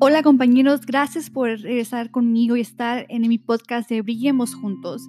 Hola compañeros, gracias por regresar conmigo y estar en mi podcast de Brillemos Juntos.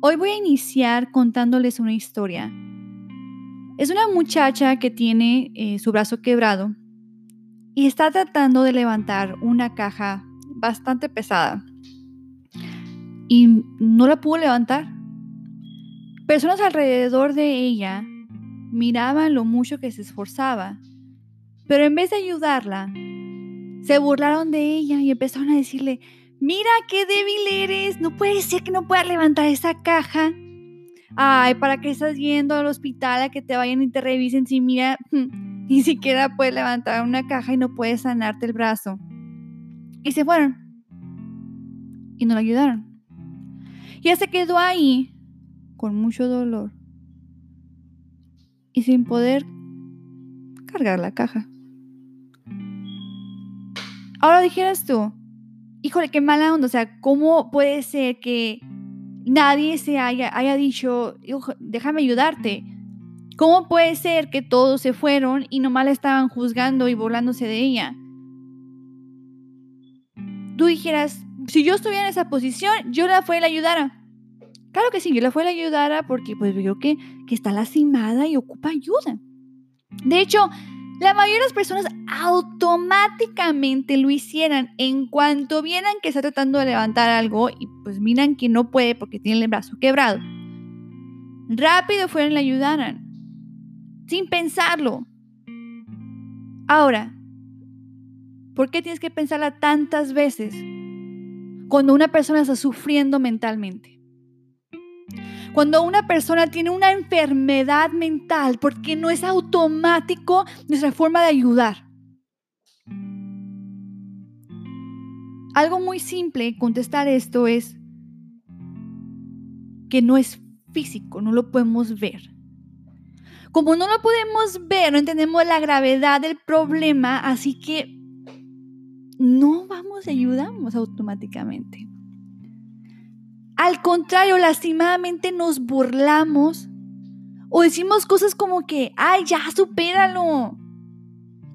Hoy voy a iniciar contándoles una historia. Es una muchacha que tiene eh, su brazo quebrado y está tratando de levantar una caja bastante pesada y no la pudo levantar. Personas alrededor de ella miraban lo mucho que se esforzaba, pero en vez de ayudarla, se burlaron de ella y empezaron a decirle, mira qué débil eres, no puede ser que no puedas levantar esa caja. Ay, ¿para qué estás yendo al hospital a que te vayan y te revisen si mira, ni siquiera puedes levantar una caja y no puedes sanarte el brazo? Y se fueron. Y no la ayudaron. Y ella se quedó ahí con mucho dolor y sin poder cargar la caja. Ahora dijeras tú, híjole, qué mala onda, o sea, ¿cómo puede ser que nadie se haya, haya dicho, déjame ayudarte? ¿Cómo puede ser que todos se fueron y nomás la estaban juzgando y burlándose de ella? Tú dijeras, si yo estuviera en esa posición, yo la fue y la ayudara. Claro que sí, yo la fue y la ayudara porque pues veo que, que está lastimada y ocupa ayuda. De hecho, la mayoría de las personas automáticamente lo hicieran en cuanto vieran que está tratando de levantar algo y pues miran que no puede porque tiene el brazo quebrado. Rápido fueron y le ayudaran, sin pensarlo. Ahora, ¿por qué tienes que pensarla tantas veces cuando una persona está sufriendo mentalmente? Cuando una persona tiene una enfermedad mental, porque no es automático nuestra forma de ayudar. Algo muy simple contestar esto es que no es físico, no lo podemos ver. Como no lo podemos ver, no entendemos la gravedad del problema, así que no vamos y ayudamos automáticamente. Al contrario, lastimadamente nos burlamos o decimos cosas como que, ay, ya supéralo.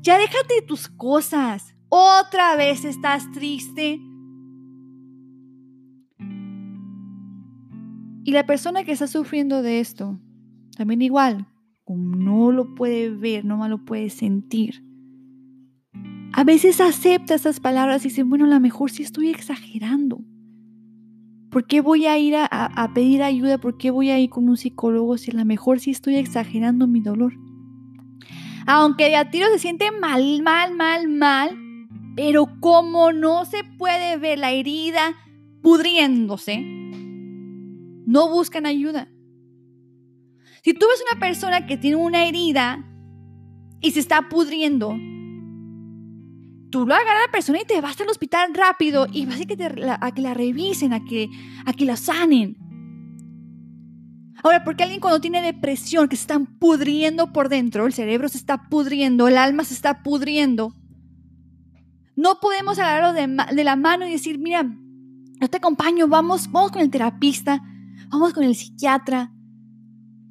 Ya déjate de tus cosas. Otra vez estás triste. Y la persona que está sufriendo de esto, también igual, como no lo puede ver, no lo puede sentir. A veces acepta esas palabras y dice, bueno, a lo mejor sí estoy exagerando. ¿Por qué voy a ir a, pedir ayuda? ¿Por qué voy a ir con un psicólogo si a lo mejor sí estoy exagerando mi dolor? Aunque de a tiro se siente mal, mal, mal, mal, pero como no se puede ver la herida pudriéndose, no buscan ayuda. Si tú ves una persona que tiene una herida y se está pudriendo, tú lo agarras a la persona y te vas al hospital rápido y vas a que, la, a que la revisen, a que, a que la sanen. Ahora, porque alguien cuando tiene depresión, que se están pudriendo por dentro, el cerebro se está pudriendo, el alma se está pudriendo, no podemos agarrarlo de, la mano y decir, mira, yo te acompaño, vamos, vamos con el terapista, vamos con el psiquiatra,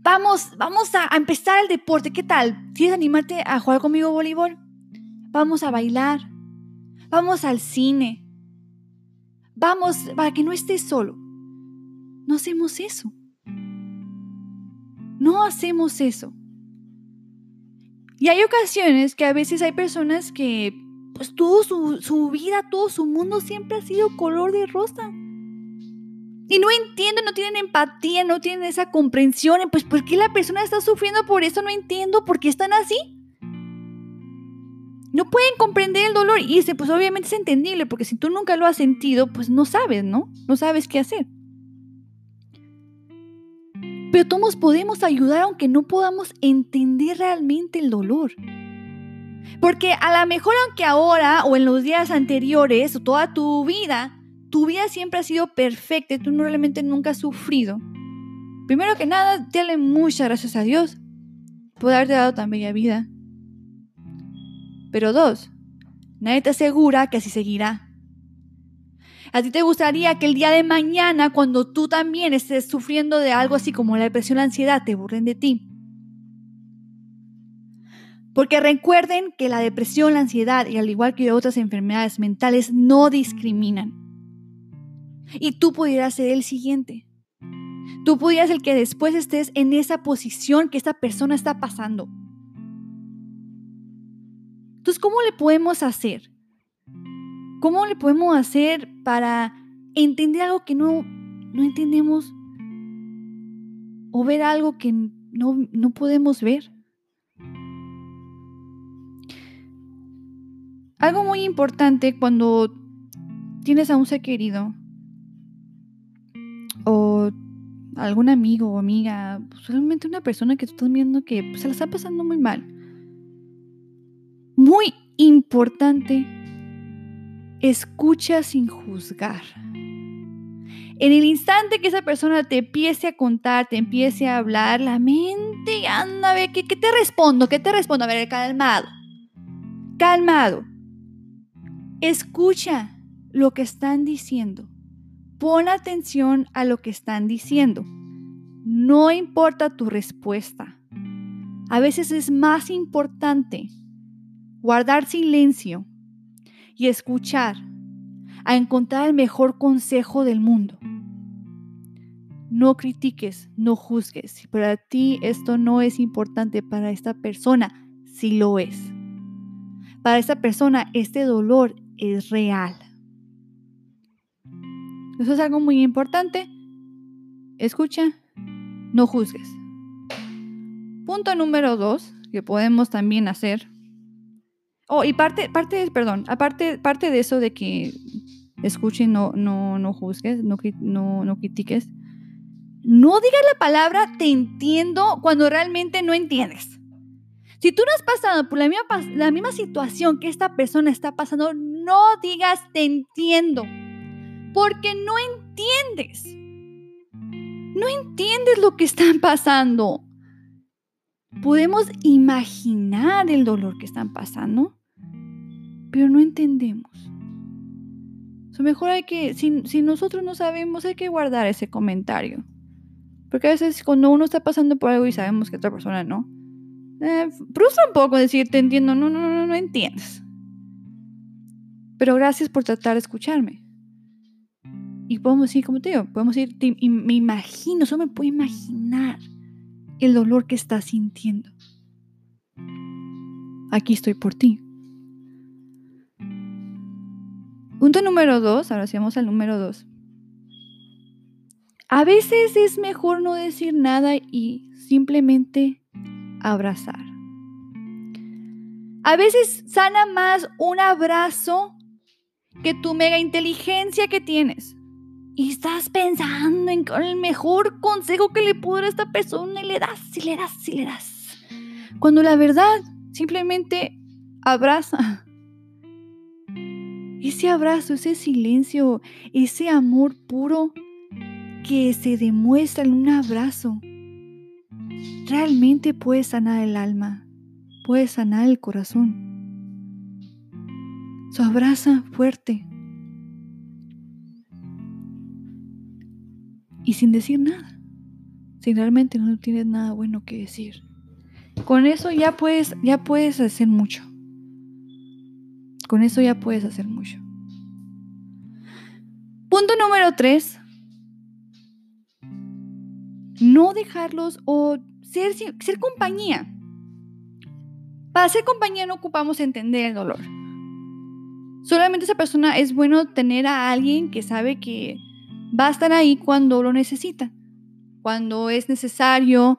vamos, vamos a, a empezar el deporte, ¿qué tal? ¿Quieres animarte a jugar conmigo voleibol? Vamos a bailar, vamos al cine, vamos para que no estés solo. No hacemos eso. No hacemos eso. Y hay ocasiones que a veces hay personas que, pues todo su, su vida, todo su mundo siempre ha sido color de rosa. Y no entienden, no tienen empatía, no tienen esa comprensión. Pues, ¿por qué la persona está sufriendo por eso? No entiendo por qué están así no pueden comprender el dolor. Y ese, pues obviamente es entendible, porque si tú nunca lo has sentido, pues no sabes, ¿no? No sabes qué hacer. Pero todos podemos ayudar aunque no podamos entender realmente el dolor. Porque a lo mejor aunque ahora o en los días anteriores o toda tu vida, tu vida siempre ha sido perfecta tú realmente nunca has sufrido. Primero que nada, dale muchas gracias a Dios por haberte dado tan bella vida. Pero dos, nadie te asegura que así seguirá. ¿A ti te gustaría que el día de mañana, cuando tú también estés sufriendo de algo así como la depresión la ansiedad, te burlen de ti? Porque recuerden que la depresión, la ansiedad y al igual que otras enfermedades mentales no discriminan. Y tú pudieras ser el siguiente. Tú pudieras el que después estés en esa posición que esta persona está pasando. Entonces, ¿cómo le podemos hacer? ¿Cómo le podemos hacer para entender algo que no, no entendemos? O ver algo que no, no podemos ver. Algo muy importante cuando tienes a un ser querido o algún amigo o amiga, solamente una persona que tú estás viendo que pues, se la está pasando muy mal. Muy importante, escucha sin juzgar. En el instante que esa persona te empiece a contar, te empiece a hablar, la mente anda a ver, ¿qué, qué te respondo? ¿Qué te respondo? A ver, calmado. Calmado. Escucha lo que están diciendo. Pon atención a lo que están diciendo. No importa tu respuesta. A veces es más importante guardar silencio y escuchar a encontrar el mejor consejo del mundo. No critiques, no juzgues. Si para ti esto no es importante, para esta persona sí lo es. Para esta persona este dolor es real. Eso es algo muy importante. Escucha, no juzgues. Punto número dos que podemos también hacer. Oh, y parte, parte, perdón, aparte parte de eso de que escuchen, no, no, no juzgues, no, no, no critiques. No digas la palabra te entiendo cuando realmente no entiendes. Si tú no has pasado por la misma, la misma situación que esta persona está pasando, no digas te entiendo porque no entiendes. No entiendes lo que están pasando. Podemos imaginar el dolor que están pasando, pero no entendemos. O mejor hay que, si, nosotros no sabemos, hay que guardar ese comentario. Porque a veces cuando uno está pasando por algo y sabemos que otra persona no, eh, frustra un poco decir, te entiendo, no, no, no, no entiendes. Pero gracias por tratar de escucharme. Y podemos decir, como te digo, podemos decir, me imagino, solo me puedo imaginar el dolor que estás sintiendo. Aquí estoy por ti. Punto número dos, ahora sí vamos al número dos. A veces es mejor no decir nada y simplemente abrazar. A veces sana más un abrazo que tu mega inteligencia que tienes y estás pensando en el mejor consejo que le puedo dar a esta persona y le das, y le das, y le das. Cuando la verdad simplemente abraza. Ese abrazo, ese silencio, ese amor puro que se demuestra en un abrazo, realmente puede sanar el alma, puede sanar el corazón. Su abraza fuerte, y sin decir nada. Si realmente no tienes nada bueno que decir. Con eso ya puedes, ya puedes hacer mucho. Con eso ya puedes hacer mucho. Punto número tres. No dejarlos o ser, compañía. Para ser compañía no ocupamos entender el dolor. Solamente esa persona es bueno tener a alguien que sabe que va a estar ahí cuando lo necesita, cuando es necesario.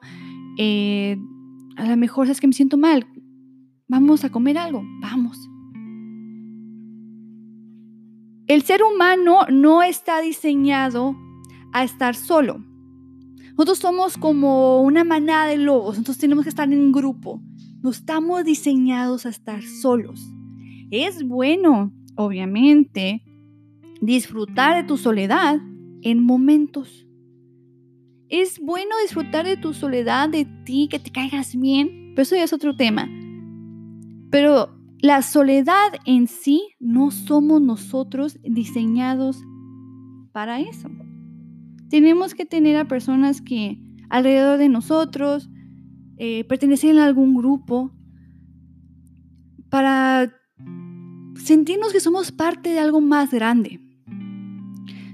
Eh, a lo mejor es que me siento mal, vamos a comer algo, vamos. El ser humano no está diseñado a estar solo. Nosotros somos como una manada de lobos, nosotros tenemos que estar en grupo. No estamos diseñados a estar solos. Es bueno, obviamente, disfrutar de tu soledad, en momentos. Es bueno disfrutar de tu soledad, de ti, que te caigas bien, pero eso ya es otro tema. Pero la soledad en sí no somos nosotros diseñados para eso. Tenemos que tener a personas que alrededor de nosotros eh, pertenecen a algún grupo, para sentirnos que somos parte de algo más grande.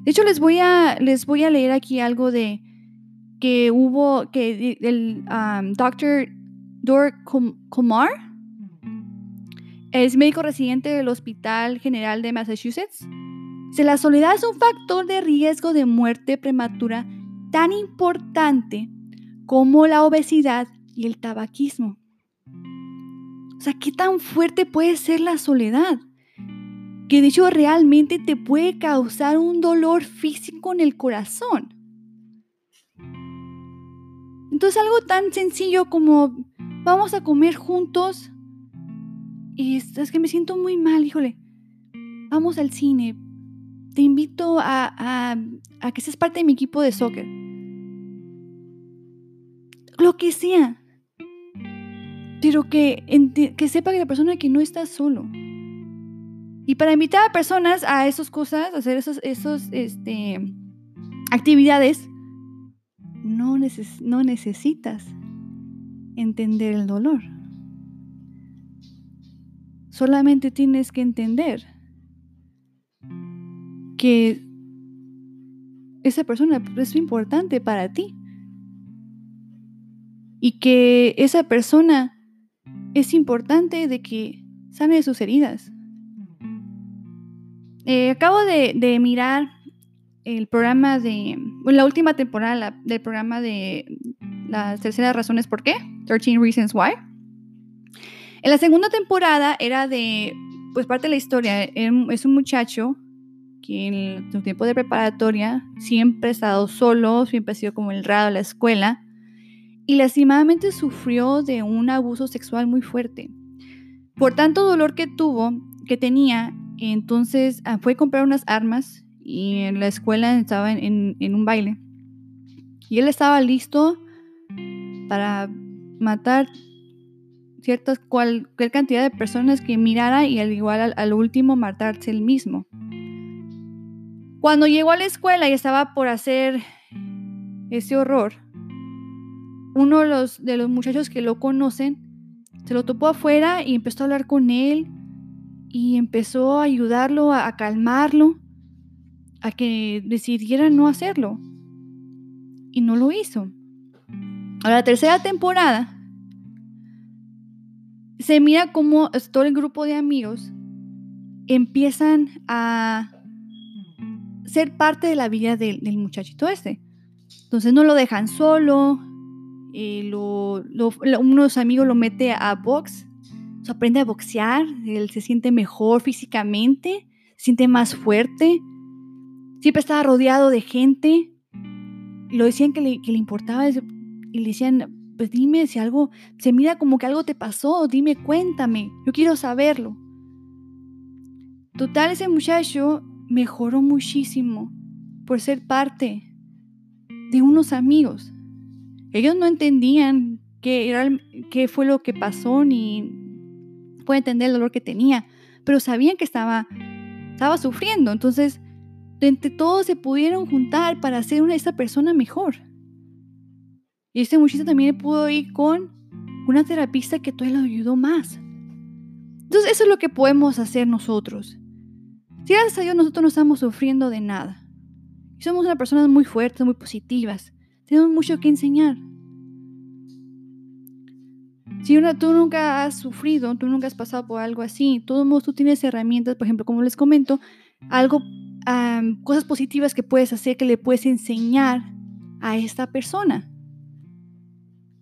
De hecho, les voy a, les voy a leer aquí algo de que hubo, que el um, doctor Dor Kumar es médico residente del Hospital General de Massachusetts. Si la soledad es un factor de riesgo de muerte prematura tan importante como la obesidad y el tabaquismo. O sea, ¿qué tan fuerte puede ser la soledad? Que de hecho realmente te puede causar un dolor físico en el corazón. Entonces algo tan sencillo como vamos a comer juntos y es que me siento muy mal, híjole. Vamos al cine. Te invito a, a que seas parte de mi equipo de soccer. Lo que sea pero que, que sepa que la persona que no está solo. Y para invitar a personas a esas cosas, a hacer esas esos, este, actividades, no, no necesitas entender el dolor. Solamente tienes que entender que esa persona es importante para ti. Y que esa persona es importante de que sane de sus heridas. Eh, acabo de, mirar el programa de, la última temporada del programa de las terceras razones por qué, 13 Reasons Why. En la segunda temporada era de, pues parte de la historia, es un muchacho que en su tiempo de preparatoria siempre ha estado solo, siempre ha sido como el raro de la escuela y lastimadamente sufrió de un abuso sexual muy fuerte. Por tanto dolor que tuvo, que tenía, entonces ah, fue a comprar unas armas y en la escuela estaba en, un baile. Y él estaba listo para matar cualquier cantidad de personas que mirara y al igual al, al, último matarse él mismo. Cuando llegó a la escuela y estaba por hacer ese horror, uno de los, de los muchachos que lo conocen se lo topó afuera y empezó a hablar con él y empezó a ayudarlo, a, calmarlo, a que decidiera no hacerlo. Y no lo hizo. A la tercera temporada se mira como todo el grupo de amigos empiezan a ser parte de la vida del, muchachito este. Entonces no lo dejan solo, eh, lo, uno de sus amigos lo mete a box, aprende a boxear, él se siente mejor físicamente, siente más fuerte, siempre estaba rodeado de gente, lo decían que le, que le importaba y le decían, pues dime si algo, se mira como que algo te pasó, dime, cuéntame, yo quiero saberlo. Total, ese muchacho mejoró muchísimo por ser parte de unos amigos. Ellos no entendían qué, era, qué fue lo que pasó ni puede entender el dolor que tenía, pero sabían que estaba, estaba sufriendo. Entonces, entre todos se pudieron juntar para hacer una esa persona mejor. Y este muchacho también pudo ir con una terapista que todavía lo ayudó más. Entonces, eso es lo que podemos hacer nosotros. Si gracias a Dios nosotros no estamos sufriendo de nada. Somos una personas muy fuertes, muy positivas. Tenemos mucho que enseñar. Si tú nunca has sufrido, tú nunca has pasado por algo así, todos modos tú tienes herramientas, por ejemplo, como les comento, algo, cosas positivas que puedes hacer, que le puedes enseñar a esta persona.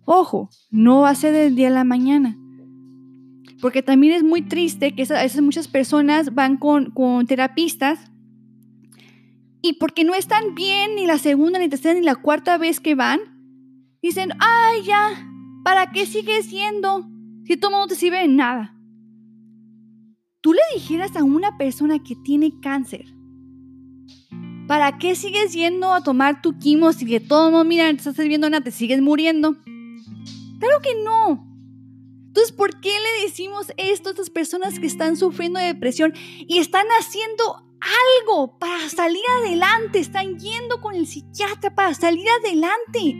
Ojo, no va a ser del día a la mañana. Porque también es muy triste que esas, muchas personas van con, con terapistas y porque no están bien ni la segunda, ni tercera, ni la cuarta vez que van, dicen, ay, ya, ¿para qué sigues yendo si todo no te sirve de nada? Tú le dijeras a una persona que tiene cáncer, ¿para qué sigues yendo a tomar tu quimo si de todo no, mira, no estás viendo nada, te sigues muriendo? Claro que no. Entonces, ¿por qué le decimos esto a estas personas que están sufriendo de depresión y están haciendo algo para salir adelante. Están yendo con el psiquiatra para salir adelante.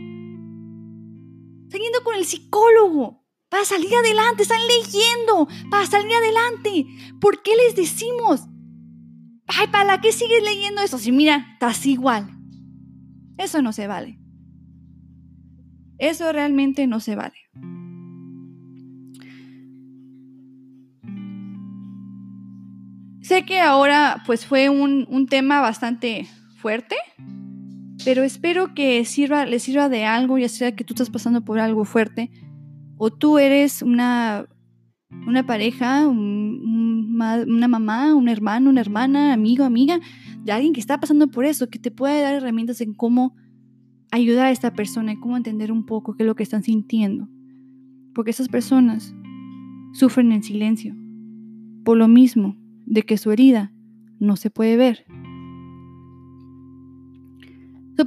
Están yendo con el psicólogo para salir adelante, están leyendo para salir adelante. ¿Por qué les decimos? Ay, ¿para qué sigues leyendo eso? Si mira, estás igual. Eso no se vale. Eso realmente no se vale. Sé que ahora pues fue un, tema bastante fuerte, pero espero que sirva, le sirva de algo, ya sea que tú estás pasando por algo fuerte, o tú eres una, una pareja, una mamá, un hermano, una hermana, amigo, amiga, de alguien que está pasando por eso, que te puede dar herramientas en cómo ayudar a esta persona y cómo entender un poco qué es lo que están sintiendo. Porque esas personas sufren en silencio. Por lo mismo, de que su herida no se puede ver.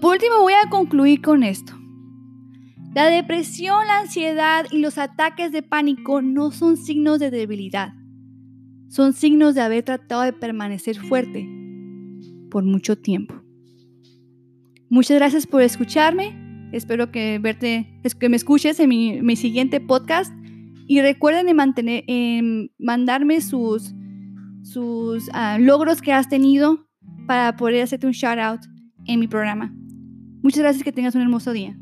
por último voy a concluir con esto. La depresión, la ansiedad y los ataques de pánico no son signos de debilidad. Son signos de haber tratado de permanecer fuerte por mucho tiempo. Muchas gracias por escucharme. Espero que, verte, que me escuches en mi, siguiente podcast. Y recuerden mantener, mandarme sus sus ah, logros que has tenido para poder hacerte un shout out en mi programa. Muchas gracias, que tengas un hermoso día.